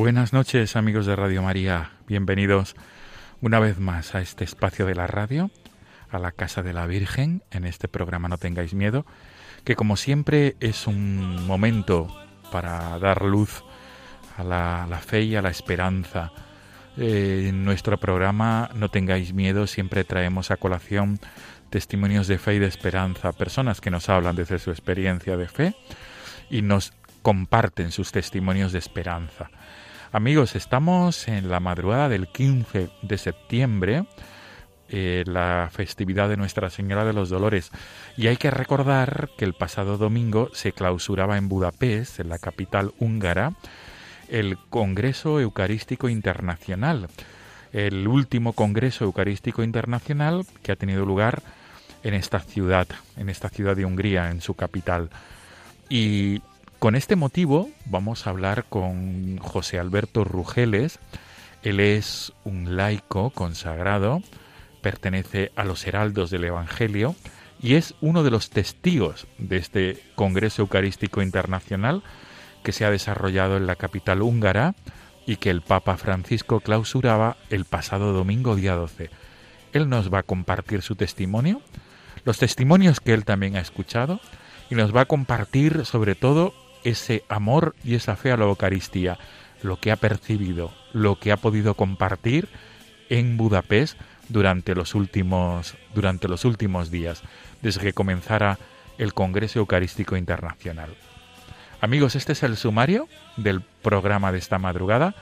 Buenas noches amigos de Radio María, bienvenidos una vez más a este espacio de la radio, a la Casa de la Virgen, en este programa No tengáis miedo, que como siempre es un momento para dar luz a la, fe y a la esperanza. Eh, en nuestro programa No tengáis miedo siempre traemos a colación testimonios de fe y de esperanza, personas que nos hablan desde su experiencia de fe y nos comparten sus testimonios de esperanza. Amigos, estamos en la madrugada del 15 de septiembre, eh, la festividad de Nuestra Señora de los Dolores, y hay que recordar que el pasado domingo se clausuraba en Budapest, en la capital húngara, el Congreso Eucarístico Internacional, el último Congreso Eucarístico Internacional que ha tenido lugar en esta ciudad, en esta ciudad de Hungría, en su capital. Y con este motivo vamos a hablar con José Alberto Rugeles. Él es un laico consagrado, pertenece a los heraldos del Evangelio y es uno de los testigos de este Congreso Eucarístico Internacional que se ha desarrollado en la capital húngara y que el Papa Francisco clausuraba el pasado domingo día 12. Él nos va a compartir su testimonio, los testimonios que él también ha escuchado y nos va a compartir sobre todo ese amor y esa fe a la Eucaristía, lo que ha percibido, lo que ha podido compartir en Budapest durante los últimos durante los últimos días, desde que comenzara el Congreso Eucarístico Internacional. Amigos, este es el sumario del programa de esta madrugada.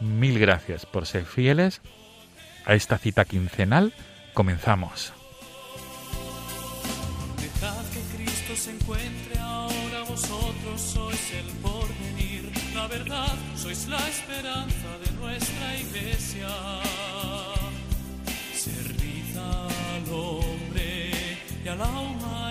Mil gracias por ser fieles a esta cita quincenal. Comenzamos. Dejad que Cristo se encuentre vosotros sois el porvenir, la verdad, sois la esperanza de nuestra iglesia. Servid al hombre y a la humanidad.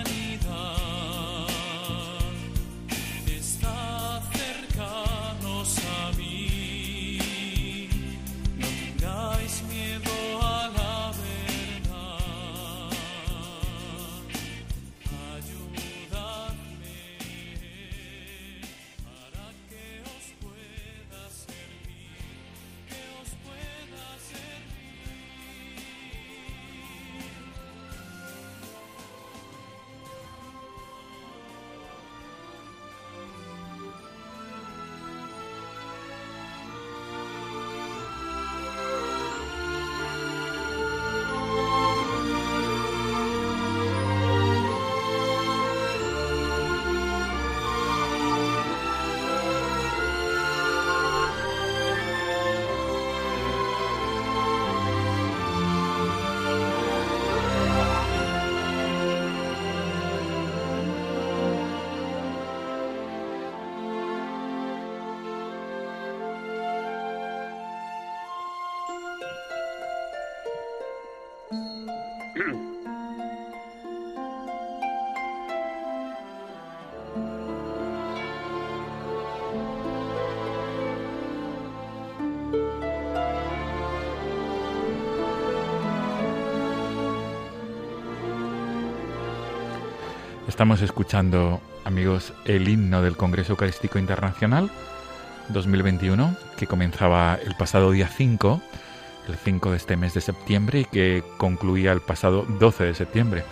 Estamos escuchando, amigos, el himno del Congreso Eucarístico Internacional 2021, que comenzaba el pasado día 5, el 5 de este mes de septiembre, y que concluía el pasado 12 de septiembre,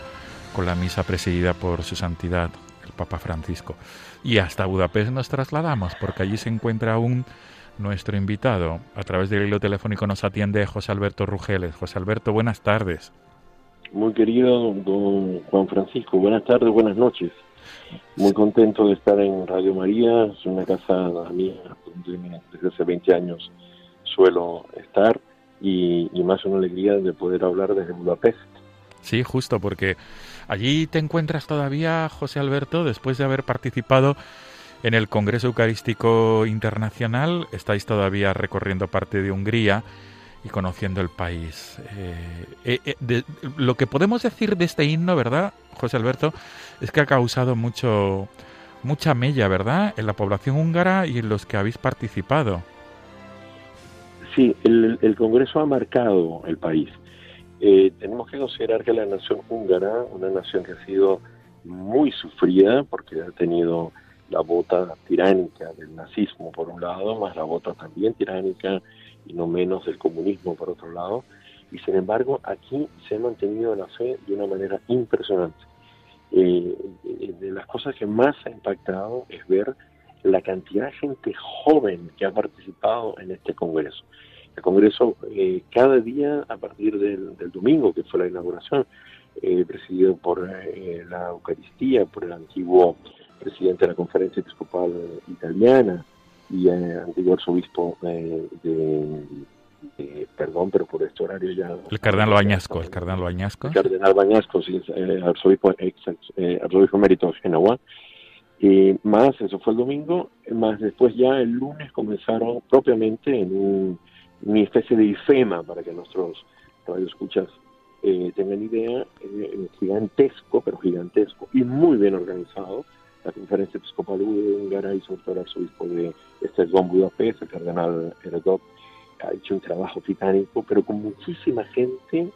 con la misa presidida por su santidad, el Papa Francisco. Y hasta Budapest nos trasladamos, porque allí se encuentra aún nuestro invitado. A través del hilo telefónico nos atiende José Alberto Rugeles. José Alberto, buenas tardes. Muy querido don Juan Francisco, buenas tardes, buenas noches. Muy contento de estar en Radio María, es una casa mía donde desde hace 20 años suelo estar y, y más una alegría de poder hablar desde Budapest. Sí, justo, porque allí te encuentras todavía, José Alberto, después de haber participado en el Congreso Eucarístico Internacional, estáis todavía recorriendo parte de Hungría y conociendo el país. Eh, eh, eh, lo que podemos decir de este himno, ¿verdad, José Alberto? Es que ha causado mucho, mucha mella, ¿verdad?, en la población húngara y en los que habéis participado. Sí, el, el Congreso ha marcado el país. tenemos que considerar que la nación húngara, una nación que ha sido muy sufrida porque ha tenido la bota tiránica del nazismo por un lado, más la bota también tiránica y no menos del comunismo por otro lado, y sin embargo aquí se ha mantenido la fe de una manera impresionante. Eh, de las cosas que más ha impactado es ver la cantidad de gente joven que ha participado en este Congreso. El Congreso eh, cada día a partir del, domingo, que fue la inauguración, eh, presidido por la Eucaristía, por el antiguo presidente de la Conferencia Episcopal Italiana y eh, antiguo arzobispo de, perdón, pero por este horario ya... El cardenal Bañasco, el cardenal Bañasco. El cardenal Bañasco, sí, eh, arzobispo, eh, arzobispo emérito de Genoa. Y más, eso fue el domingo, más después ya el lunes comenzaron propiamente en una especie de IFEMA, para que nuestros radioescuchas eh, tengan idea, gigantesco, pero gigantesco y muy bien organizado, la Conferencia Episcopal Húngara y sobre todo el arzobispo de Esztergom Budapest, el cardenal Herodot, ha hecho un trabajo titánico, pero con muchísima gente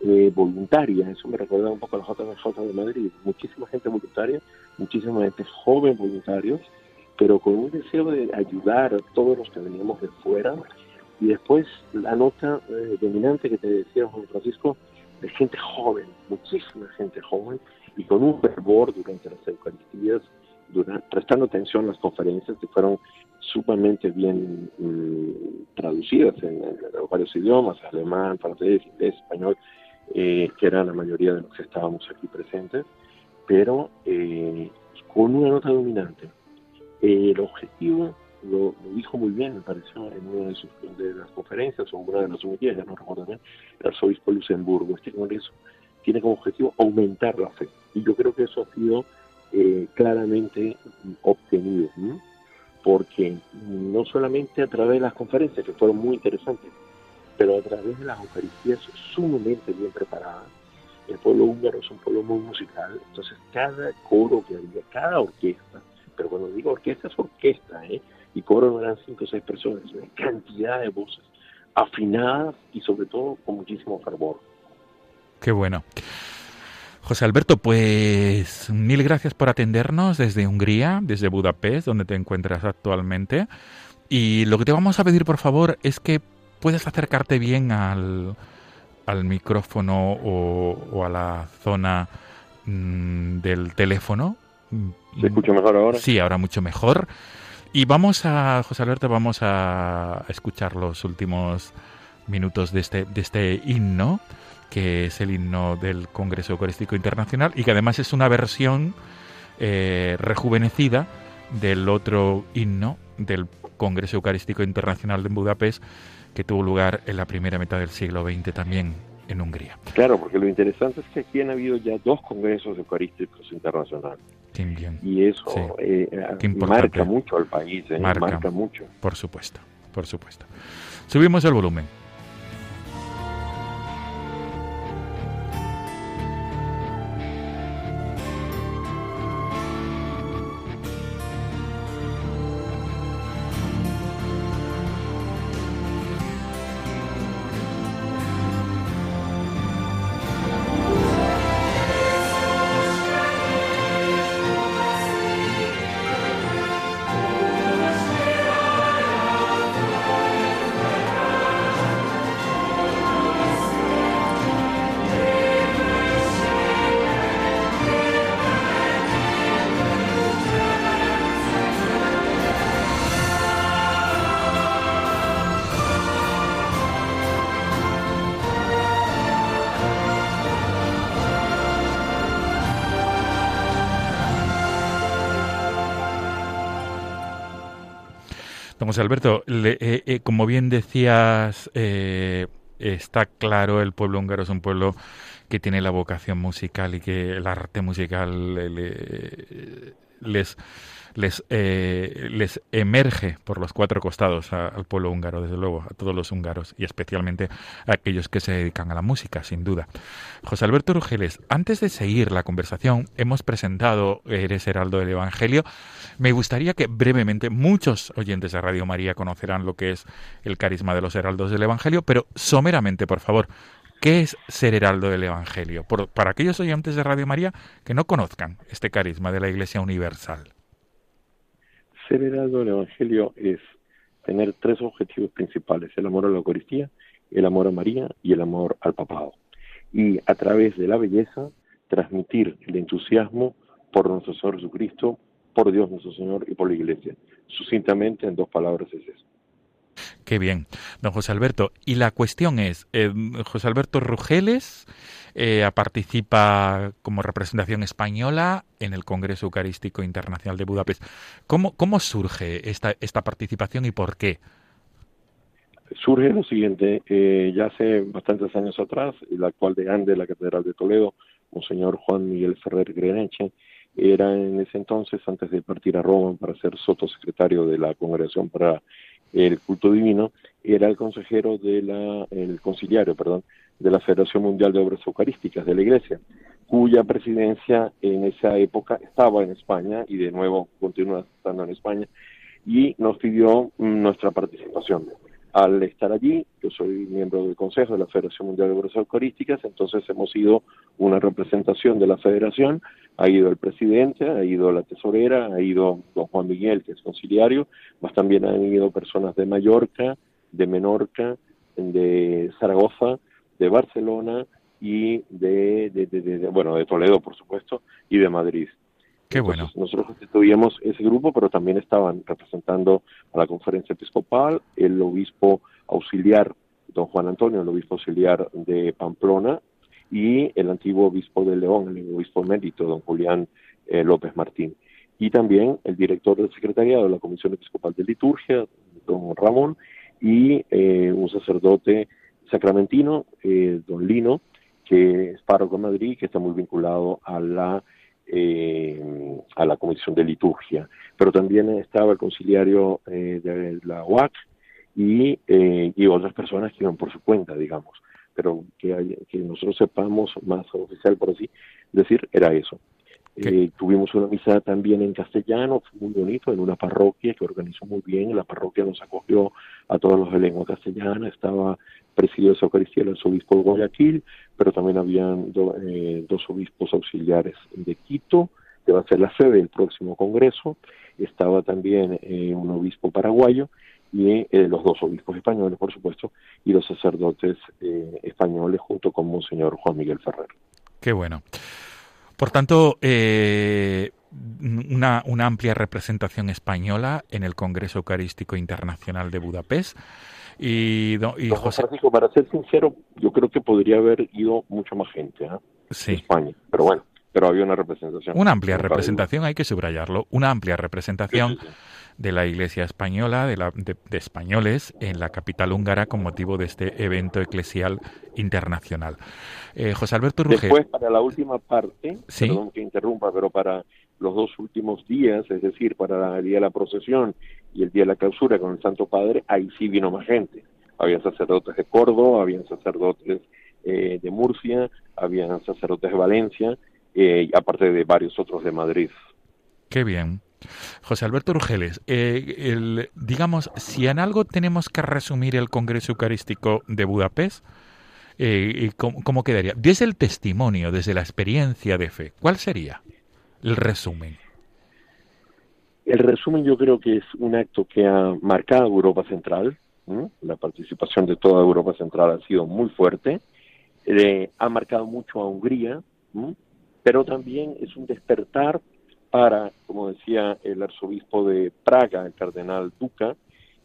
eh, voluntaria. Eso me recuerda un poco a la JMJ de Madrid. Muchísima gente voluntaria, muchísima gente joven voluntarios, pero con un deseo de ayudar a todos los que veníamos de fuera. Y después la nota eh, dominante que te decía Juan Francisco, de gente joven, muchísima gente joven, y con un fervor durante las Eucaristías, durante, prestando atención a las conferencias que fueron sumamente bien mm, traducidas en, varios idiomas, alemán, francés, inglés, español, eh, que era la mayoría de los que estábamos aquí presentes, pero eh, con una nota dominante. el objetivo lo, dijo muy bien, me pareció, en una de, de las conferencias o en una de las humillas, ya no recuerdo bien, el arzobispo Luxemburgo. Este congreso tiene como objetivo aumentar la fe. Y yo creo que eso ha sido eh, claramente obtenido, porque no solamente a través de las conferencias, que fueron muy interesantes, pero a través de las Eucaristías sumamente bien preparadas. El pueblo húngaro es un pueblo muy musical, entonces cada coro que había, cada orquesta, pero cuando digo orquesta es orquesta, ¿eh? y coro no eran cinco o seis personas, una cantidad de voces afinadas y sobre todo con muchísimo fervor. Qué bueno. José Alberto, pues mil gracias por atendernos desde Hungría, desde Budapest, donde te encuentras actualmente. Y lo que te vamos a pedir, por favor, es que puedes acercarte bien al, al micrófono o, a la zona mm, del teléfono. ¿Se escucha mejor ahora? Sí, ahora mucho mejor. Y vamos a, José Alberto, vamos a escuchar los últimos minutos de este, de este himno que es el himno del Congreso Eucarístico Internacional y que además es una versión eh, rejuvenecida del otro himno del Congreso Eucarístico Internacional de Budapest que tuvo lugar en la primera mitad del siglo XX también en Hungría. Claro, porque lo interesante es que aquí han habido ya dos congresos eucarísticos internacionales. Y eso eh, marca mucho al país, eh, marca mucho. Por supuesto, por supuesto. Subimos el volumen. José Alberto, eh, eh, como bien decías, está claro, el pueblo húngaro es un pueblo que tiene la vocación musical y que el arte musical les les, eh, les emerge por los cuatro costados al pueblo húngaro, desde luego, a todos los húngaros y especialmente a aquellos que se dedican a la música, sin duda. José Alberto Rugeles, antes de seguir la conversación, hemos presentado Eres Heraldo del Evangelio. Me gustaría que brevemente muchos oyentes de Radio María conocerán lo que es el carisma de los heraldos del Evangelio, pero someramente, por favor, ¿Qué es ser heraldo del Evangelio? para aquellos oyentes de Radio María que no conozcan este carisma de la Iglesia Universal. Ser heraldo del Evangelio es tener tres objetivos principales, el amor a la Eucaristía, el amor a María y el amor al papado. Y a través de la belleza, transmitir el entusiasmo por nuestro Señor Jesucristo, por Dios nuestro Señor y por la Iglesia. Sucintamente, en dos palabras es eso. Qué bien, don José Alberto. Y la cuestión es, eh, José Alberto Rugeles eh, participa como representación española en el Congreso Eucarístico Internacional de Budapest. ¿Cómo, cómo surge esta, esta participación y por qué? Surge lo siguiente, eh, ya hace bastantes años atrás, el actual deán de la Catedral de Toledo, Monseñor Juan Miguel Ferrer Greneche, era en ese entonces, antes de partir a Roma para ser sotosecretario de la Congregación para el culto divino, era el consejero de la, el conciliario, perdón, de la Federación Mundial de Obras Eucarísticas de la Iglesia, cuya presidencia en esa época estaba en España y de nuevo continúa estando en España, y nos pidió nuestra participación. Al estar allí, yo soy miembro del Consejo de la Federación Mundial de Obras Eucarísticas, entonces hemos ido una representación de la Federación, ha ido el presidente, ha ido la tesorera, ha ido don Juan Miguel, que es conciliario, más también han ido personas de Mallorca, de Menorca, de Zaragoza, de Barcelona y de, bueno, de Toledo, por supuesto, y de Madrid. Qué bueno. nosotros constituíamos ese grupo, pero también estaban representando a la conferencia episcopal, el obispo auxiliar, don Juan Antonio, el obispo auxiliar de Pamplona, y el antiguo obispo de León, el obispo emérito, don Julián eh, López Martín. Y también el director del secretariado de la Comisión Episcopal de Liturgia, don Ramón, y eh, un sacerdote sacramentino, eh, don Lino, que es párroco en Madrid, que está muy vinculado a la eh, a la Comisión de Liturgia. Pero también estaba el conciliario eh, de la UAC y, eh, y otras personas que iban por su cuenta, digamos. Pero que, que nosotros sepamos más oficial, por así decir, era eso. Eh, tuvimos una misa también en castellano, fue muy bonito, en una parroquia que organizó muy bien. La parroquia nos acogió a todos los de lengua castellana. Estaba presidido esa Eucaristía el arzobispo de Guayaquil, pero también habían eh, dos obispos auxiliares de Quito, que va a ser la sede del próximo congreso. Estaba también eh, un obispo paraguayo y los dos obispos españoles, por supuesto, y los sacerdotes españoles junto con Monseñor Juan Miguel Ferrer. Qué bueno. Por tanto, eh, una, amplia representación española en el Congreso Eucarístico Internacional de Budapest. Y, José... Francisco, para ser sincero, yo creo que podría haber ido mucha más gente ¿eh? sí. España, pero bueno, pero había una representación. Una amplia representación, hay que subrayarlo, una amplia representación de la Iglesia española, de, la, de, españoles en la capital húngara con motivo de este evento eclesial internacional. Eh, José Alberto Ruger. Después, para la última parte, perdón que interrumpa, pero para los dos últimos días, es decir, para el día de la procesión y el día de la clausura con el Santo Padre, ahí sí vino más gente. Había sacerdotes de Córdoba, habían sacerdotes eh, de Murcia, habían sacerdotes de Valencia, eh, aparte de varios otros de Madrid. Qué bien. José Alberto Rugeles, eh, digamos, si en algo tenemos que resumir el Congreso Eucarístico de Budapest, eh, ¿cómo, quedaría? Desde el testimonio, desde la experiencia de fe, ¿cuál sería el resumen? El resumen yo creo que es un acto que ha marcado Europa Central, la participación de toda Europa Central ha sido muy fuerte, eh, ha marcado mucho a Hungría, pero también es un despertar para, como decía el arzobispo de Praga, el cardenal Duca,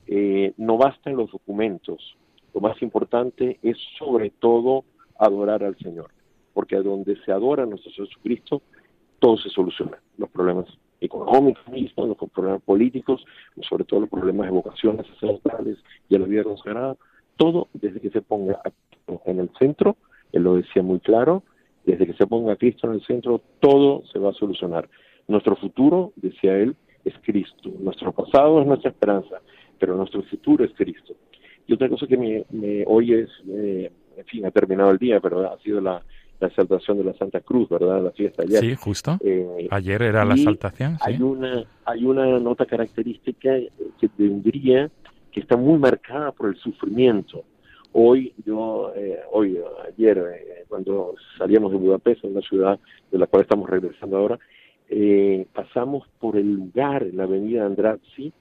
eh, no bastan los documentos, lo más importante es sobre todo adorar al Señor, porque a donde se adora a nuestro Jesucristo, todo se soluciona, los problemas económicos mismos, los problemas políticos, sobre todo los problemas de vocaciones sacerdotales y a la vida consagrada, todo desde que se ponga en el centro, él lo decía muy claro, desde que se ponga Cristo en el centro, todo se va a solucionar. Nuestro futuro, decía él, es Cristo. Nuestro pasado es nuestra esperanza, pero nuestro futuro es Cristo. Y otra cosa que me, hoy es, eh, en fin, ha terminado el día, pero ha sido la, la exaltación de la Santa Cruz, ¿verdad? La fiesta ayer. Sí, justo. Eh, ayer era la exaltación. Hay una hay una nota característica de Hungría que está muy marcada por el sufrimiento. Hoy, yo, eh, hoy, ayer, eh, cuando salíamos de Budapest, en la ciudad de la cual estamos regresando ahora, pasamos por el lugar, en la avenida Andrazzi,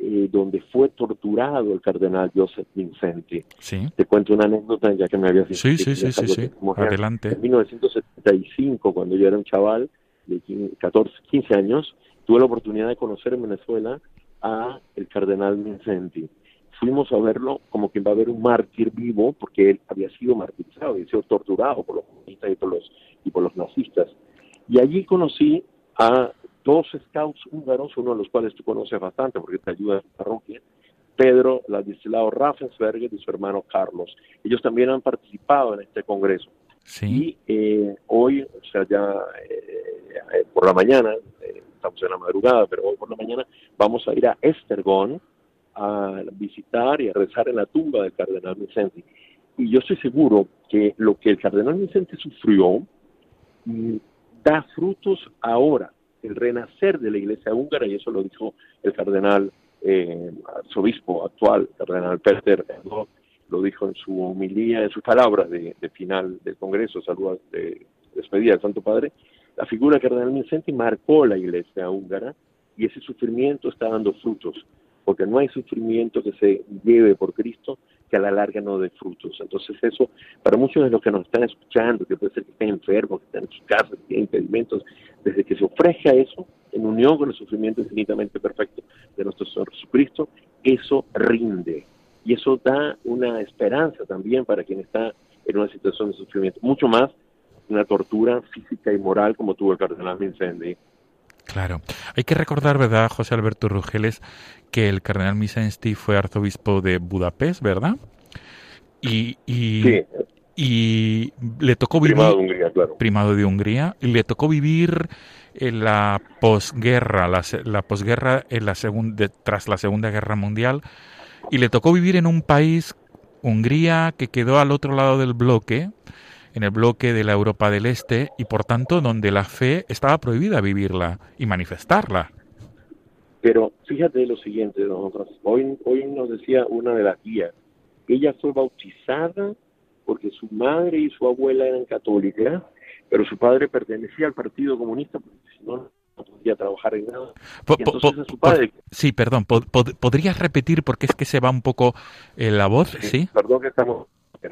eh, donde fue torturado el cardenal Joseph Vincenti. Sí. Te cuento una anécdota, ya que me habías dicho. Sí, sí, sí, sí, Adelante. En 1975, cuando yo era un chaval de 14, 15 años, tuve la oportunidad de conocer en Venezuela a el cardenal Vincenti. Fuimos a verlo como que iba a haber un mártir vivo, porque él había sido martirizado, había sido torturado por los comunistas y por los, y por los nazistas. Y allí conocí a dos scouts húngaros, uno de los cuales tú conoces bastante porque te ayuda en la parroquia, Pedro Ladislao Raffensberger y su hermano Carlos. Ellos también han participado en este congreso. Sí. Y eh, hoy, o sea, ya eh, eh, por la mañana, estamos en la madrugada, pero hoy por la mañana vamos a ir a Estergón a visitar y a rezar en la tumba del cardenal Vicente. Y yo estoy seguro que lo que el cardenal Vicente sufrió mm, da frutos ahora. El renacer de la iglesia húngara, y eso lo dijo el cardenal eh, arzobispo actual, cardenal Peter lo dijo en su homilía, en sus palabras de, final del Congreso, salud de despedida del Santo Padre, la figura cardenal Vincenti marcó la iglesia húngara y ese sufrimiento está dando frutos, porque no hay sufrimiento que se lleve por Cristo a la larga no dé frutos. Entonces eso, para muchos de los que nos están escuchando, que puede ser que estén enfermos, que estén en sus casas, que tienen impedimentos, desde que se ofrezca eso, en unión con el sufrimiento infinitamente perfecto de nuestro Señor Jesucristo, eso rinde. Y eso da una esperanza también para quien está en una situación de sufrimiento, mucho más una tortura física y moral como tuvo el cardenal Vincendi. Claro. Hay que recordar, ¿verdad, José Alberto Rugeles, que el cardenal Misensti fue arzobispo de Budapest, ¿verdad? Y, y, y le tocó vivir... Primado de Hungría, claro. Primado de Hungría. Y le tocó vivir en la posguerra, la, la posguerra en la segunda, tras la Segunda Guerra Mundial. Y le tocó vivir en un país, Hungría, que quedó al otro lado del bloque, en el bloque de la Europa del Este, y por tanto donde la fe estaba prohibida vivirla y manifestarla. Pero fíjate lo siguiente, Hoy, hoy nos decía una de las guías, ella fue bautizada porque su madre y su abuela eran católicas, pero su padre pertenecía al Partido Comunista, porque si no, no podía trabajar en nada. sí, perdón, ¿podrías repetir porque es que se va un poco eh, la voz? Sí, Perdón que estamos...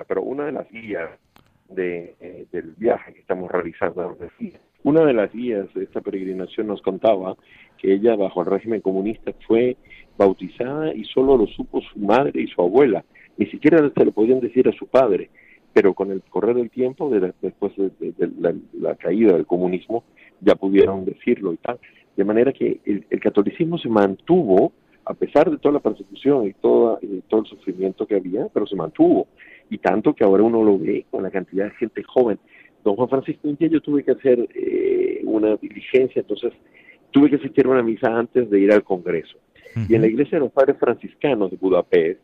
Pero una de las guías de, eh, del viaje que estamos realizando, una de las guías de esta peregrinación nos contaba que ella bajo el régimen comunista fue bautizada y solo lo supo su madre y su abuela, ni siquiera se lo podían decir a su padre, pero con el correr del tiempo, después de, la, caída del comunismo, ya pudieron decirlo y tal. De manera que el, catolicismo se mantuvo, a pesar de toda la persecución y, todo el sufrimiento que había, pero se mantuvo. Y tanto que ahora uno lo ve con la cantidad de gente joven don Juan Francisco, un día yo tuve que hacer eh, una diligencia, entonces tuve que asistir a una misa antes de ir al Congreso. Y en la iglesia de los padres franciscanos de Budapest,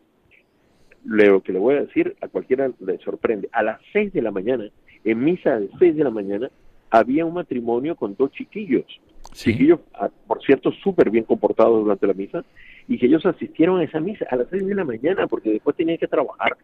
lo que le voy a decir a cualquiera le sorprende, a las seis de la mañana, en misa de seis de la mañana, había un matrimonio con dos chiquillos. Chiquillos, ah, por cierto, súper bien comportados durante la misa, y que ellos asistieron a esa misa a las seis de la mañana porque después tenían que trabajar.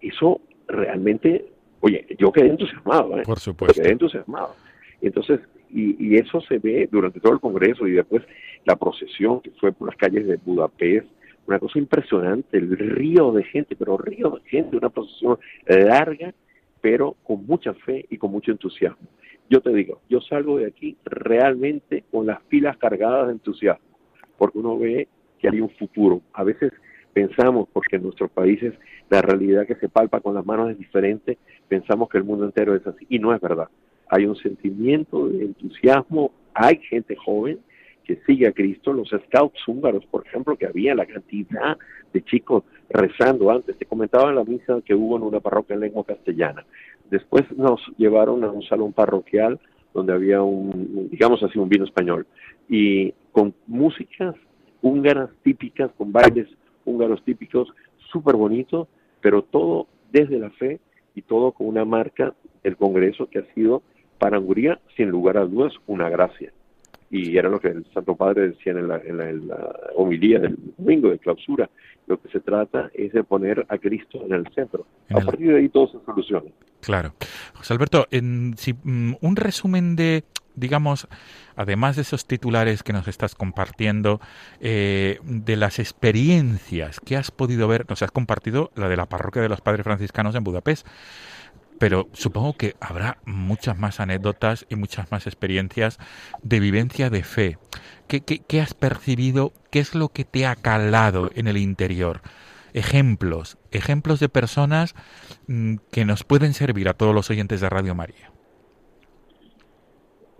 Eso realmente Oye, yo quedé entusiasmado, ¿eh? Por supuesto. Quedé entusiasmado. Entonces, y, eso se ve durante todo el Congreso y después la procesión que fue por las calles de Budapest, una cosa impresionante, el río de gente, pero río de gente, una procesión larga, pero con mucha fe y con mucho entusiasmo. Yo te digo, yo salgo de aquí realmente con las pilas cargadas de entusiasmo, porque uno ve que hay un futuro. A veces pensamos, porque en nuestros países la realidad que se palpa con las manos es diferente, pensamos que el mundo entero es así, y no es verdad. Hay un sentimiento de entusiasmo, hay gente joven que sigue a Cristo, los scouts húngaros, por ejemplo, que había la cantidad de chicos rezando antes. Te comentaba en la misa que hubo en una parroquia en lengua castellana. Después nos llevaron a un salón parroquial donde había un, digamos así, un vino español y con músicas húngaras típicas, con bailes húngaros típicos, súper bonito, pero todo desde la fe y todo con una marca del Congreso que ha sido para Hungría, sin lugar a dudas, una gracia. Y era lo que el Santo Padre decía en la, en la, homilía del domingo de clausura. Lo que se trata es de poner a Cristo en el centro. a partir de ahí todo se soluciona. Claro. José Alberto, en, si, mm, un resumen de, digamos, además de esos titulares que nos estás compartiendo, eh, de las experiencias que has podido ver, nos has compartido la de la parroquia de los padres franciscanos en Budapest, pero supongo que habrá muchas más anécdotas y muchas más experiencias de vivencia de fe. ¿Qué, qué, has percibido? ¿Qué es lo que te ha calado en el interior? Ejemplos, ejemplos de personas mm, que nos pueden servir a todos los oyentes de Radio María.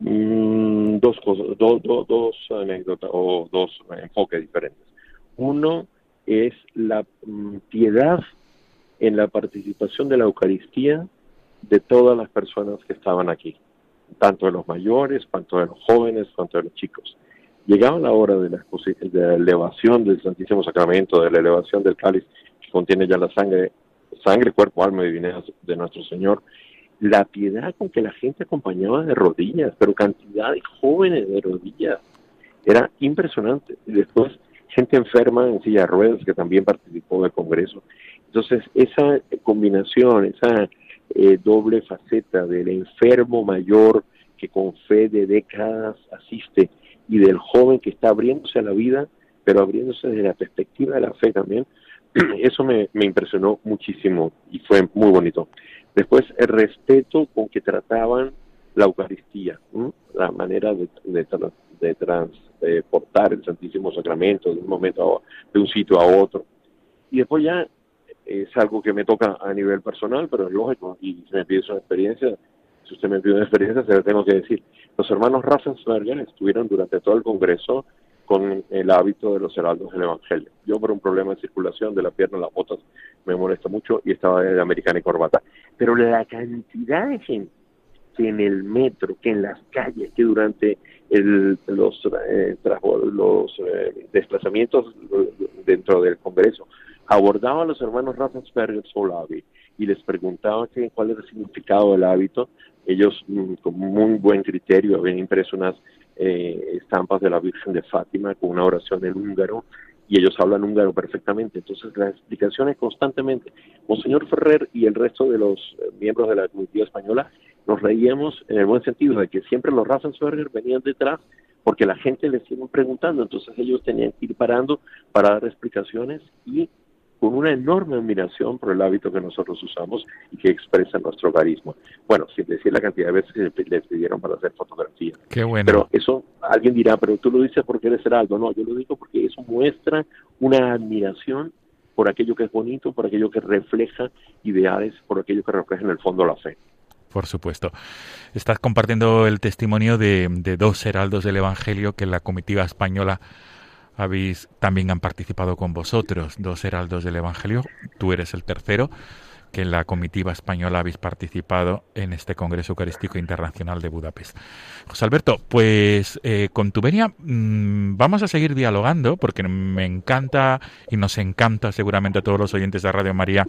Mm, dos dos anécdotas o dos enfoques diferentes. Uno es la mm, piedad en la participación de la Eucaristía de todas las personas que estaban aquí, tanto de los mayores, tanto de los jóvenes, tanto de los chicos. Llegaba la hora de la, elevación del Santísimo Sacramento, de la elevación del cáliz que contiene ya la sangre, sangre, cuerpo, alma y divinidad de nuestro Señor. La piedad con que la gente acompañaba de rodillas, pero cantidad de jóvenes de rodillas, era impresionante. Y después gente enferma en silla ruedas que también participó del Congreso. Entonces, esa combinación, esa eh, doble faceta del enfermo mayor que con fe de décadas asiste y del joven que está abriéndose a la vida, pero abriéndose desde la perspectiva de la fe también, eso me, impresionó muchísimo y fue muy bonito. Después, el respeto con que trataban la Eucaristía, la manera de, de, transportar el Santísimo Sacramento de un momento de un sitio a otro. Y después ya es algo que me toca a nivel personal, pero es lógico, y si me pide una experiencia, si usted me pide una experiencia, se lo tengo que decir. Los hermanos Raffensperger estuvieron durante todo el Congreso con el hábito de los heraldos del Evangelio. Yo por un problema de circulación de la pierna, las botas, me molesta mucho y estaba de americana y corbata. Pero la cantidad de gente que en el metro, que en las calles, que durante el, los, eh, los eh, desplazamientos dentro del Congreso abordaba a los hermanos Raffensperger Solavi y les preguntaba que, cuál era el significado del hábito. Ellos, mm, con muy buen criterio, habían impreso unas eh, estampas de la Virgen de Fátima con una oración en húngaro y ellos hablan húngaro perfectamente. Entonces, las explicaciones constantemente. Monseñor Ferrer y el resto de los eh, miembros de la comitiva española nos reíamos en el buen sentido de que siempre los Raffensperger venían detrás porque la gente les iba preguntando, entonces ellos tenían que ir parando para dar explicaciones y con una enorme admiración por el hábito que nosotros usamos y que expresa nuestro hogarismo. Bueno, sin decir la cantidad de veces que les pidieron para hacer fotografía. Qué bueno. Pero eso, alguien dirá, pero tú lo dices porque eres heraldo. No, yo lo digo porque eso muestra una admiración por aquello que es bonito, por aquello que refleja ideales, por aquello que refleja en el fondo la fe. Por supuesto. Estás compartiendo el testimonio de, de dos heraldos del Evangelio que la comitiva española habéis también han participado con vosotros, dos heraldos del Evangelio, tú eres el tercero, que en la comitiva española habéis participado en este Congreso Eucarístico Internacional de Budapest. José Alberto, pues eh, con tu venia mm, vamos a seguir dialogando porque me encanta y nos encanta seguramente a todos los oyentes de Radio María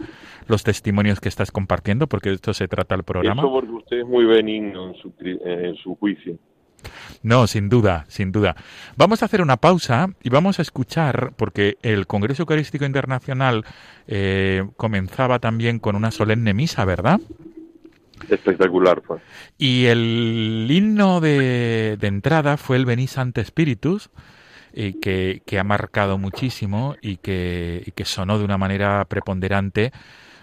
los testimonios que estás compartiendo porque de esto se trata el programa. Eso porque usted es muy benigno en su, en su juicio. No, sin duda, sin duda. Vamos a hacer una pausa y vamos a escuchar, porque el Congreso Eucarístico Internacional eh, comenzaba también con una solemne misa, ¿verdad? Espectacular fue. Y el himno de, entrada fue el Venís ante Spiritus, y que, ha marcado muchísimo y que, y que sonó de una manera preponderante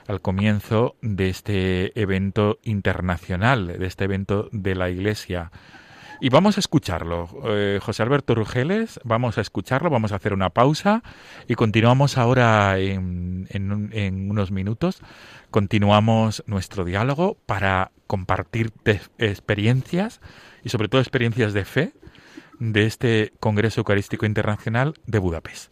al comienzo de este evento internacional, de este evento de la Iglesia y vamos a escucharlo. Eh, José Alberto Rugeles, vamos a escucharlo, vamos a hacer una pausa y continuamos ahora en, en, unos minutos. Continuamos nuestro diálogo para compartir experiencias y sobre todo experiencias de fe de este Congreso Eucarístico Internacional de Budapest.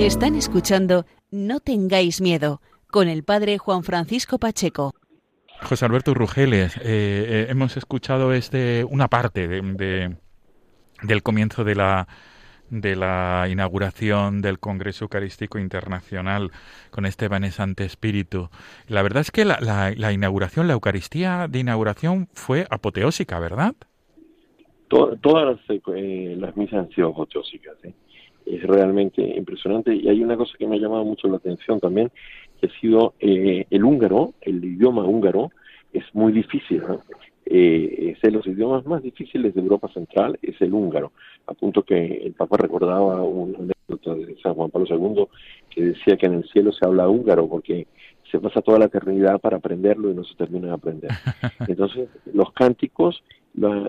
Están escuchando No tengáis miedo con el padre Juan Francisco Pacheco. José Alberto Rugeles, eh, eh, hemos escuchado este una parte de, del comienzo de la de la inauguración del Congreso Eucarístico Internacional con este evanescente espíritu. La verdad es que la, la, inauguración, la Eucaristía de inauguración fue apoteósica, ¿verdad? todas las, eh, las misas han sido apoteósicas. ¿eh? Es realmente impresionante. Y hay una cosa que me ha llamado mucho la atención también, que ha sido eh, el húngaro, el idioma húngaro, es muy difícil, eh, es de los idiomas más difíciles de Europa Central, es el húngaro, a punto que el Papa recordaba una anécdota de San Juan Pablo II que decía que en el cielo se habla húngaro porque se pasa toda la eternidad para aprenderlo y no se termina de aprender. Entonces, los cánticos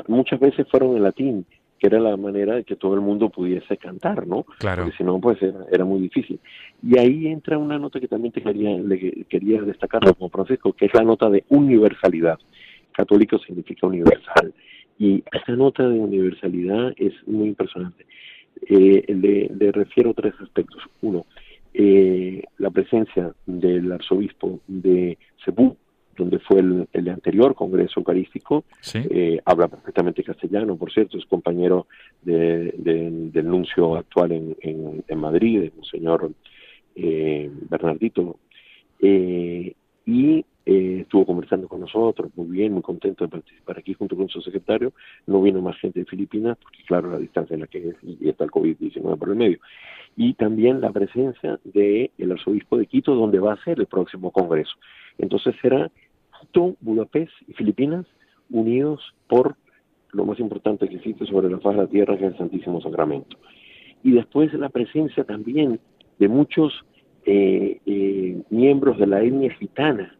muchas veces fueron en latín que era la manera de que todo el mundo pudiese cantar, ¿no? Claro. Porque si no, pues era, muy difícil. Y ahí entra una nota que también te quería, le, quería destacar, como Francisco, que es la nota de universalidad. Católico significa universal. Y esta nota de universalidad es muy impresionante. Eh, le, le, refiero tres aspectos. Uno, eh, la presencia del arzobispo de Cebú, donde fue el, anterior Congreso Eucarístico, eh, habla perfectamente castellano, por cierto, es compañero del nuncio actual en, en, Madrid, el señor eh, Bernardito, eh, y estuvo conversando con nosotros, muy bien, muy contento de participar aquí junto con su secretario. No vino más gente de Filipinas, porque claro, la distancia en la que es y está el COVID-19 por el medio. Y también la presencia del el arzobispo de Quito, donde va a ser el próximo congreso. Entonces será Budapest y Filipinas unidos por lo más importante que existe sobre la faz de la tierra, que es el Santísimo Sacramento. Y después la presencia también de muchos eh, eh, miembros de la etnia gitana,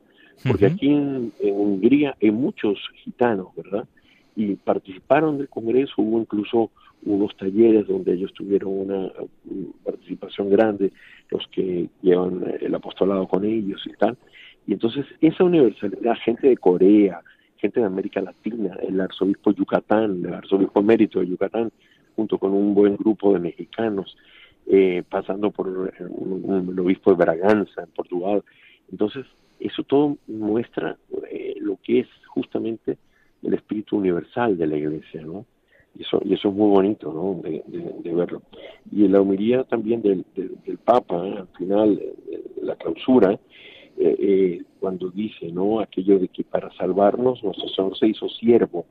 porque aquí en, Hungría hay muchos gitanos, ¿verdad? Y participaron del Congreso, hubo incluso unos talleres donde ellos tuvieron una participación grande, los que llevan el apostolado con ellos y tal. Y entonces esa universalidad, gente de Corea, gente de América Latina, el arzobispo Yucatán, el arzobispo emérito de Yucatán, junto con un buen grupo de mexicanos, eh, pasando por un, obispo de Braganza, en Portugal. Entonces, eso todo muestra eh, lo que es justamente el espíritu universal de la iglesia, ¿no? Y eso, y eso es muy bonito, ¿no? De, verlo. Y en la humildad también del, del, Papa, al final, la clausura, eh, eh, cuando dice, ¿no? Aquello de que para salvarnos nuestro Señor se hizo siervo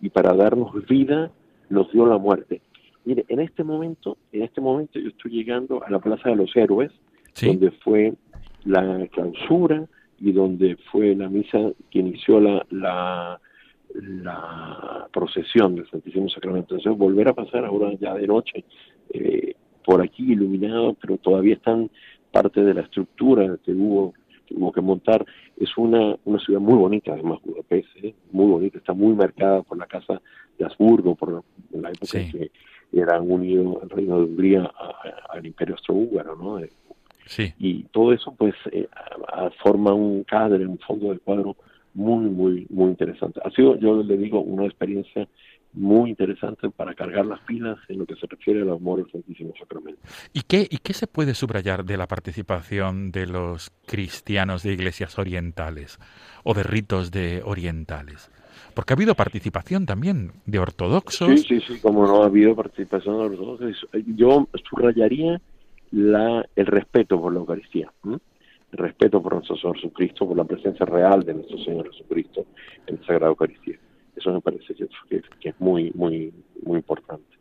y para darnos vida nos dio la muerte. Mire, en este momento, en este momento yo estoy llegando a la Plaza de los Héroes, donde fue la clausura y donde fue la misa que inició la, la, la procesión del Santísimo Sacramento. Entonces, volver a pasar ahora ya de noche eh, por aquí iluminado, pero todavía están parte de la estructura que hubo que, hubo que montar. Es una, una ciudad muy bonita, además, Budapest, ¿eh? muy bonita, está muy marcada por la casa de Habsburgo, por la época en que eran unidos el reino de Hungría al imperio austrohúngaro, ¿no? Eh, sí. Y todo eso, pues, eh, forma un cadre, un fondo de cuadro muy, muy, muy interesante. Ha sido, yo le digo, una experiencia muy interesante para cargar las pilas en lo que se refiere al amor al Santísimo Sacramento. ¿Y qué, ¿Y qué se puede subrayar de la participación de los cristianos de iglesias orientales o de ritos de orientales? Porque ha habido participación también de ortodoxos. Sí, sí, sí, como no ha habido participación de ortodoxos. Yo subrayaría la, el respeto por la Eucaristía, el respeto por nuestro Señor Jesucristo, por la presencia real de nuestro Señor Jesucristo en la Sagrada Eucaristía. Eso me parece que, que es muy, muy, muy importante.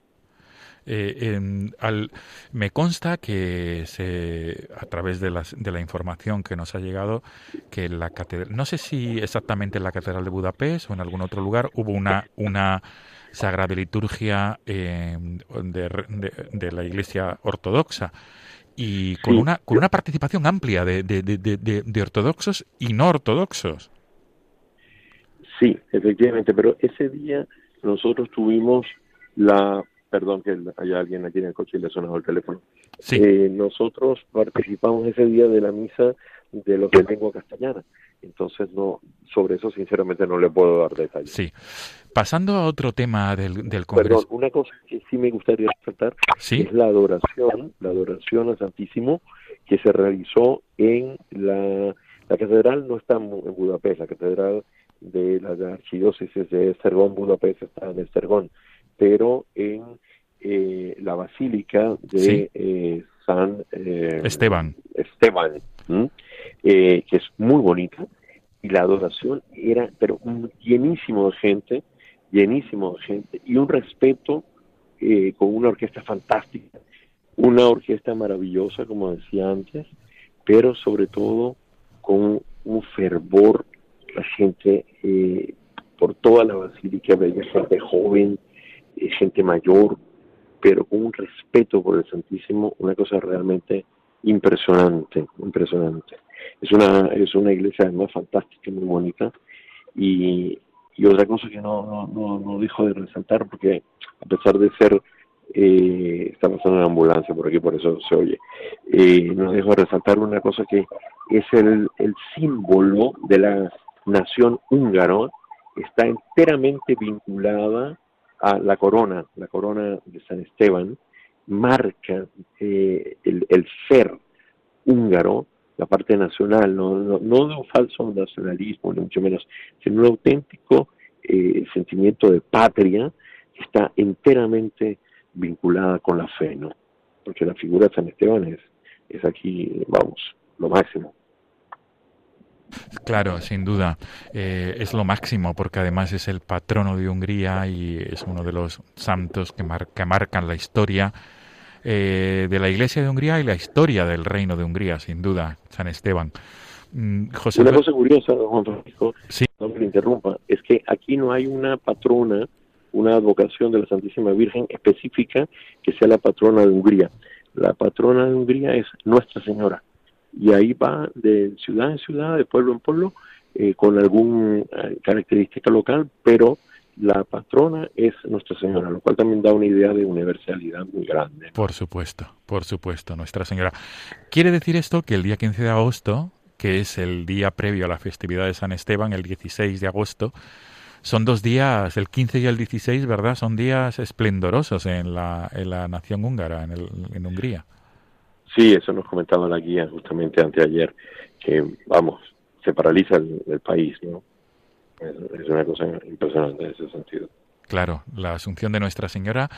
Eh, al, me consta que se, a través de, las, de la información que nos ha llegado, que la catedral, no sé si exactamente en la Catedral de Budapest o en algún otro lugar, hubo una, una sagrada liturgia em, de, de, la Iglesia Ortodoxa y con, una, con una participación amplia de, de, de ortodoxos y no ortodoxos. Sí, efectivamente, pero ese día nosotros tuvimos la perdón que hay alguien aquí en el coche y le ha sonado el teléfono. Eh, nosotros participamos ese día de la misa de los de lengua castellana. Entonces, no sobre eso sinceramente no le puedo dar detalles. Sí. Pasando a otro tema del, del Congreso. Perdón, una cosa que sí me gustaría resaltar es la adoración, la adoración al Santísimo que se realizó en la, la catedral, no está en Budapest, la catedral de la archidiócesis de Estergón, Budapest está en Estergón pero en eh, la basílica de eh, San eh, Esteban, Esteban que es muy bonita, y la adoración era, pero llenísimo de gente, llenísimo de gente, y un respeto con una orquesta fantástica, una orquesta maravillosa, como decía antes, pero sobre todo con un fervor, la gente por toda la basílica, veía gente joven, gente mayor, pero con un respeto por el Santísimo, una cosa realmente impresionante, impresionante. Es una, es una iglesia además fantástica, muy bonita, y, y otra cosa que no, no, no, dejo de resaltar, porque a pesar de ser, eh, está pasando una ambulancia por aquí, por eso se oye, eh, no dejo de resaltar una cosa que es el, el símbolo de la nación húngaro, está enteramente vinculada a la corona, la corona de San Esteban, marca eh, el, el, ser húngaro, la parte nacional, no, no, de un falso nacionalismo, ni mucho menos, sino un auténtico eh, sentimiento de patria que está enteramente vinculada con la fe, ¿no? Porque la figura de San Esteban es, es aquí, vamos, lo máximo. Claro, sin duda. Eh, es lo máximo porque además es el patrono de Hungría y es uno de los santos que, marcan la historia eh, de la Iglesia de Hungría y la historia del Reino de Hungría, sin duda, San Esteban. Mm, una cosa curiosa, Juan Francisco, no me interrumpa, es que aquí no hay una patrona, una advocación de la Santísima Virgen específica que sea la patrona de Hungría. La patrona de Hungría es Nuestra Señora y ahí va de ciudad en ciudad, de pueblo en pueblo, eh, con alguna eh, característica local, pero la patrona es Nuestra Señora, lo cual también da una idea de universalidad muy grande. Por supuesto, por supuesto, Nuestra Señora. Quiere decir esto que el día 15 de agosto, que es el día previo a la festividad de San Esteban, el 16 de agosto, son dos días, el 15 y el 16, ¿verdad? Son días esplendorosos en la, en la nación húngara, en, el, en Hungría. Sí, eso nos comentaba la guía justamente anteayer, que vamos, se paraliza el, país, ¿no? Es, una cosa impresionante en ese sentido. Claro, la Asunción de Nuestra Señora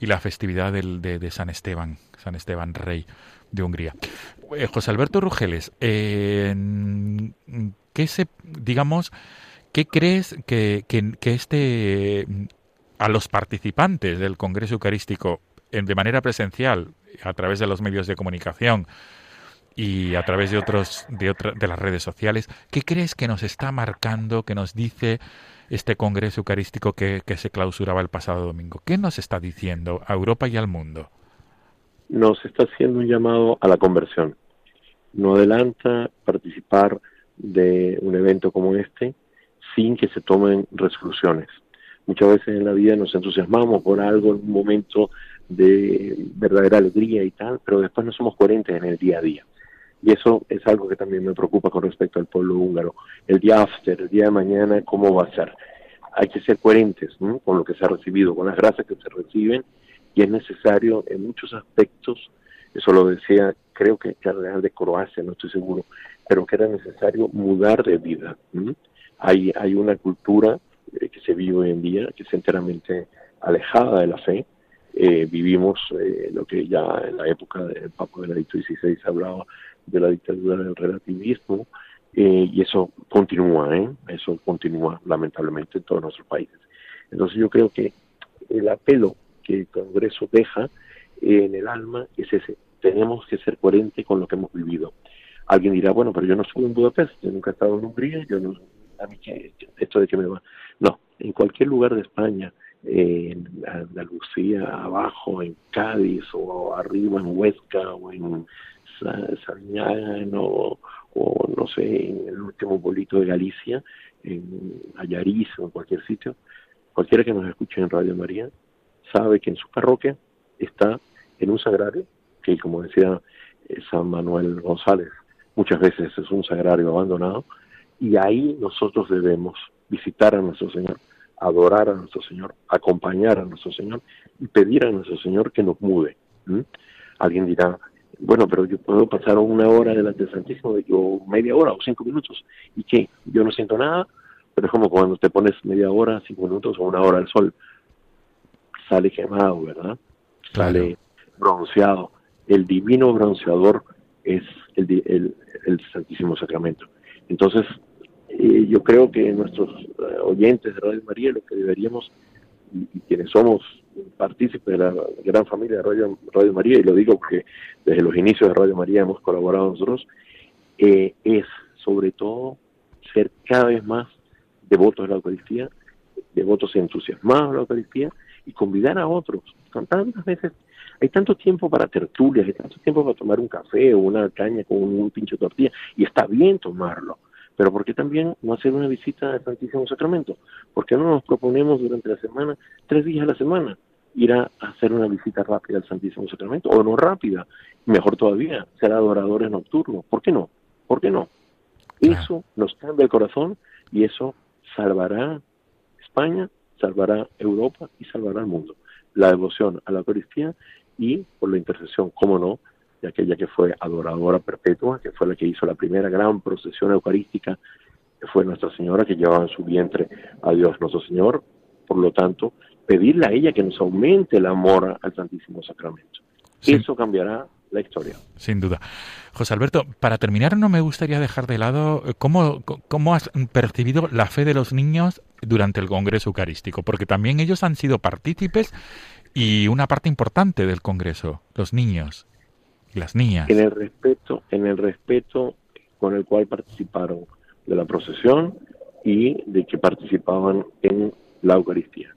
y la festividad del, de, San Esteban, San Esteban Rey de Hungría. Eh, José Alberto Rugeles, eh, ¿qué se, digamos, qué crees que, que, que este a los participantes del Congreso Eucarístico de manera presencial a través de los medios de comunicación y a través de otros de de las redes sociales, ¿qué crees que nos está marcando, que nos dice este Congreso Eucarístico que, que se clausuraba el pasado domingo? ¿Qué nos está diciendo a Europa y al mundo? Nos está haciendo un llamado a la conversión. No adelanta participar de un evento como este sin que se tomen resoluciones. Muchas veces en la vida nos entusiasmamos por algo en un momento de verdadera alegría y tal, pero después no somos coherentes en el día a día. Y eso es algo que también me preocupa con respecto al pueblo húngaro. El día after, el día de mañana, ¿cómo va a ser? Hay que ser coherentes con lo que se ha recibido, con las gracias que se reciben, y es necesario en muchos aspectos, eso lo decía, creo que Cardenal de Croacia, no estoy seguro, pero que era necesario mudar de vida. Hay, hay una cultura eh, que se vive hoy en día que es enteramente alejada de la fe, eh, vivimos eh, lo que ya en la época del Papa Benedicto XVI hablaba de la dictadura del relativismo, eh, y eso continúa, ¿eh? eso continúa lamentablemente en todos nuestros países. Entonces yo creo que el apelo que el Congreso deja en el alma es ese, tenemos que ser coherentes con lo que hemos vivido. Alguien dirá, bueno, pero yo no estuve en Budapest, yo nunca he estado en Hungría, yo no, a esto de que me va. No, en cualquier lugar de España, en Andalucía, abajo, en Cádiz, o arriba en Huesca, o en Sariñán, o, no sé, en el último pueblito de Galicia, en Ayariz o en cualquier sitio, cualquiera que nos escuche en Radio María sabe que en su parroquia está en un sagrario, que como decía eh, San Manuel González, muchas veces es un sagrario abandonado, y ahí nosotros debemos visitar a nuestro Señor adorar a nuestro Señor, acompañar a nuestro Señor y pedir a nuestro Señor que nos mude. Alguien dirá, bueno, pero yo puedo pasar una hora delante del Santísimo, o media hora o cinco minutos, ¿y qué? Yo no siento nada, pero es como cuando te pones media hora, cinco minutos o una hora al sol, sale quemado, ¿verdad? Sale bronceado. El divino bronceador es el, el, el Santísimo Sacramento. Entonces, eh, yo creo que nuestros eh, oyentes de Radio María, lo que deberíamos, y, quienes somos partícipes de la gran familia de Radio, Radio, María, y lo digo porque desde los inicios de Radio María hemos colaborado nosotros, eh, es sobre todo ser cada vez más devotos de la Eucaristía, devotos entusiasmados de la Eucaristía y convidar a otros. Tantas veces hay tanto tiempo para tertulias, hay tanto tiempo para tomar un café o una caña con un pincho de tortilla, y está bien tomarlo pero ¿por qué también no hacer una visita al Santísimo Sacramento? ¿Por qué no nos proponemos durante la semana, tres días a la semana, ir a hacer una visita rápida al Santísimo Sacramento? O no rápida, mejor todavía, ser adoradores nocturnos. ¿Por qué no? ¿Por qué no? Eso nos cambia el corazón y eso salvará España, salvará Europa y salvará el mundo. La devoción a la Eucaristía y por la intercesión, cómo no, de aquella que fue adoradora perpetua, que fue la que hizo la primera gran procesión eucarística, que fue Nuestra Señora, que llevaba en su vientre a Dios nuestro Señor. Por lo tanto, pedirle a ella que nos aumente el amor al Santísimo Sacramento. Eso cambiará la historia. Sin duda. José Alberto, para terminar, no me gustaría dejar de lado eh, cómo, cómo has percibido la fe de los niños durante el Congreso Eucarístico, porque también ellos han sido partícipes y una parte importante del Congreso, los niños las niñas. En el respeto, en el respeto con el cual participaron de la procesión y de que participaban en la Eucaristía.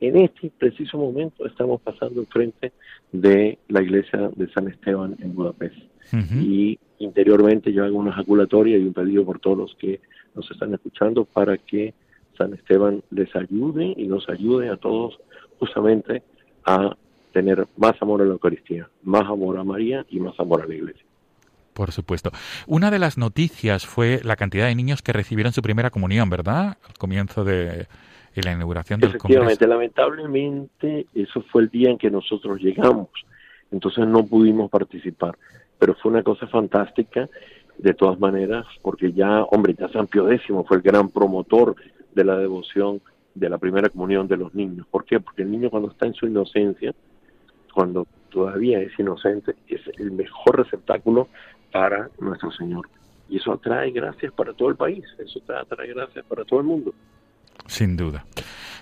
En este preciso momento estamos pasando frente de la iglesia de San Esteban en Budapest. Y interiormente yo hago una ejaculatoria y un pedido por todos los que nos están escuchando para que San Esteban les ayude y nos ayude a todos justamente a tener más amor a la Eucaristía, más amor a María y más amor a la Iglesia. Por supuesto. Una de las noticias fue la cantidad de niños que recibieron su primera comunión, ¿verdad? Al comienzo de la inauguración del Efectivamente, lamentablemente eso fue el día en que nosotros llegamos, entonces no pudimos participar, pero fue una cosa fantástica de todas maneras, porque ya, hombre, ya San Pío X fue el gran promotor de la devoción de la primera comunión de los niños. ¿Por qué? Porque el niño cuando está en su inocencia, cuando todavía es inocente, es el mejor receptáculo para nuestro Señor. Y eso atrae gracias para todo el país, eso atrae gracias para todo el mundo. Sin duda.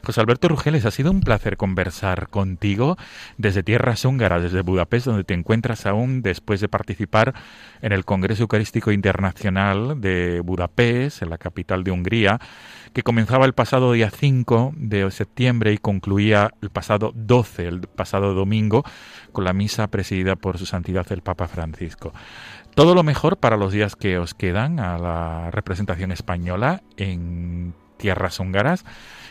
José Alberto Rugeles, ha sido un placer conversar contigo desde tierras húngaras, desde Budapest, donde te encuentras aún después de participar en el Congreso Eucarístico Internacional de Budapest, en la capital de Hungría, que comenzaba el pasado día 5 de septiembre y concluía el pasado 12, el pasado domingo, con la misa presidida por su santidad el Papa Francisco. Todo lo mejor para los días que os quedan a la representación española en tierras húngaras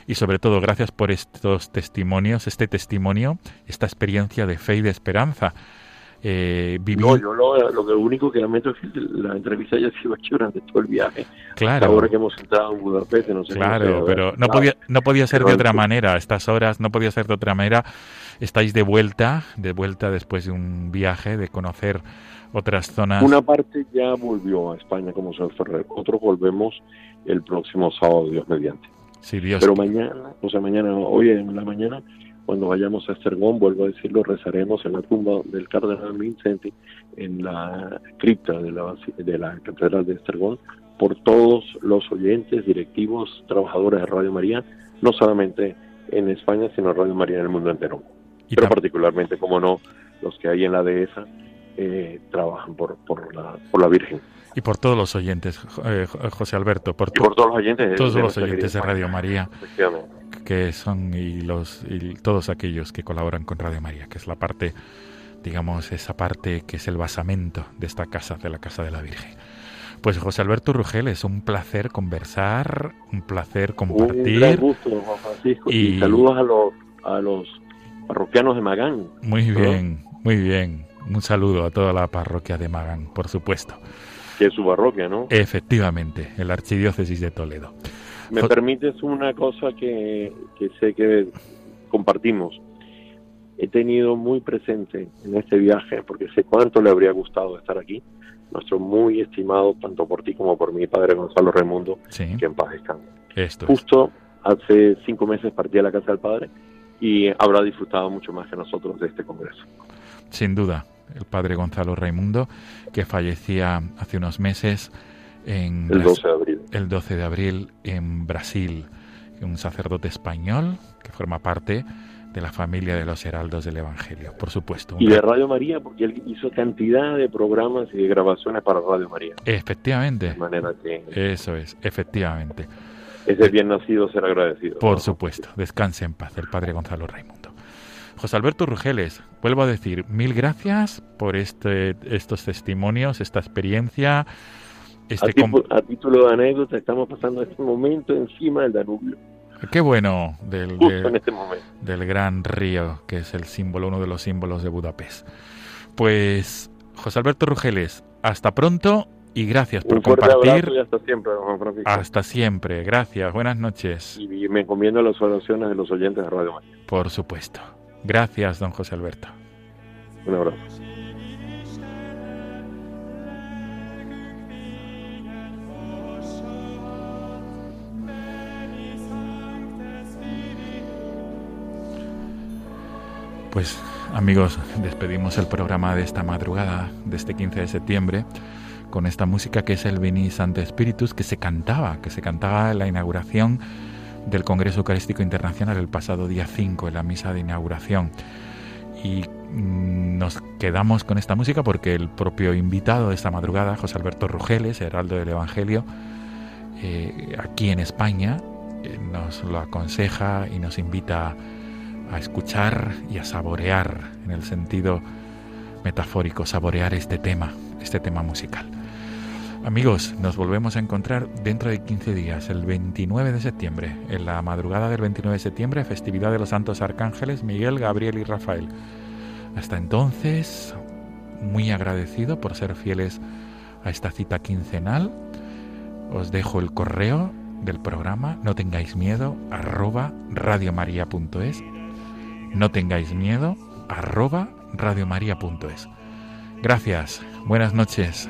y sobre todo gracias por estos testimonios, este testimonio, esta experiencia de fe y de esperanza. Eh, No, yo lo, lo, único que lamento es que la entrevista haya sido hecha durante todo el viaje. Claro. Ahora que hemos entrado en Budapest, no sé Claro, pero no podía, no podía ser de otra manera. Estas horas no podía ser de otra manera. Estáis de vuelta, de vuelta después de un viaje, de conocer otras zonas. Una parte ya volvió a España como San Ferrer, otros volvemos el próximo sábado, Dios mediante. Sí, Dios. Pero mañana, o sea, mañana, hoy en la mañana, cuando vayamos a Estergón, vuelvo a decirlo, rezaremos en la tumba del cardenal Vincenti, en la cripta de la, de la Catedral de Estergón, por todos los oyentes, directivos, trabajadores de Radio María, no solamente en España, sino Radio María en el mundo entero. Pero particularmente, como no, los que hay en la dehesa eh, trabajan por, por, la, por la Virgen. Y por todos los oyentes, eh, José Alberto. Por, por todos los oyentes. De, todos los oyentes de Radio María. Que son y, los, y todos aquellos que colaboran con Radio María, que es la parte, digamos, esa parte que es el basamento de esta casa, de la Casa de la Virgen. Pues José Alberto Rugel, es un placer conversar, un placer compartir. Un gusto, Juan Francisco. Y, saludos a los, a los parroquianos de Magán. Muy bien, muy bien. Un saludo a toda la parroquia de Magán, por supuesto que es su parroquia, ¿no? Efectivamente, el Archidiócesis de Toledo. ¿Me permites una cosa que, sé que compartimos? He tenido muy presente en este viaje, porque sé cuánto le habría gustado estar aquí, nuestro muy estimado, tanto por ti como por mi padre Gonzalo Raimundo, que en paz descanse. Justo hace cinco meses partí a la casa del padre y habrá disfrutado mucho más que nosotros de este congreso. Sin duda, el padre Gonzalo Raimundo, que fallecía hace unos meses en el 12 de abril. El 12 de abril en Brasil, un sacerdote español que forma parte de la familia de los heraldos del Evangelio, por supuesto. Y de Radio María, porque él hizo cantidad de programas y de grabaciones para Radio María. Efectivamente. De manera que... Eso es, efectivamente. Es bien nacido ser agradecido. Por supuesto. Descanse en paz el Padre Gonzalo Raimundo. José Alberto Rugeles, vuelvo a decir, mil gracias por este, estos testimonios, esta experiencia. Este a, título de anécdota, estamos pasando este momento encima del Danubio. Qué bueno del, este del gran río, que es el símbolo, uno de los símbolos de Budapest. Pues, José Alberto Rugeles, hasta pronto y gracias por compartir. Y hasta siempre, Juan Francisco. Hasta siempre, gracias, buenas noches. Y me encomiendo las oraciones de los oyentes de Radio María. Por supuesto. Gracias, don José Alberto. Un abrazo. Pues amigos, despedimos el programa de esta madrugada, de este 15 de septiembre, con esta música que es el Vini Sante Spiritus, que se cantaba, que se cantaba en la inauguración del Congreso Eucarístico Internacional el pasado día 5 en la misa de inauguración. Y mm, nos quedamos con esta música porque el propio invitado de esta madrugada, José Alberto Rugeles, heraldo del Evangelio, eh, aquí en España, eh, nos lo aconseja y nos invita a escuchar y a saborear, en el sentido metafórico, saborear este tema, este tema musical. Amigos, nos volvemos a encontrar dentro de 15 días, el 29 de septiembre, en la madrugada del 29 de septiembre, festividad de los santos arcángeles Miguel, Gabriel y Rafael. Hasta entonces, muy agradecido por ser fieles a esta cita quincenal, os dejo el correo del programa, no tengáis miedo, arroba radiomaria.es, no tengáis miedo, arroba radiomaria.es. Gracias, buenas noches.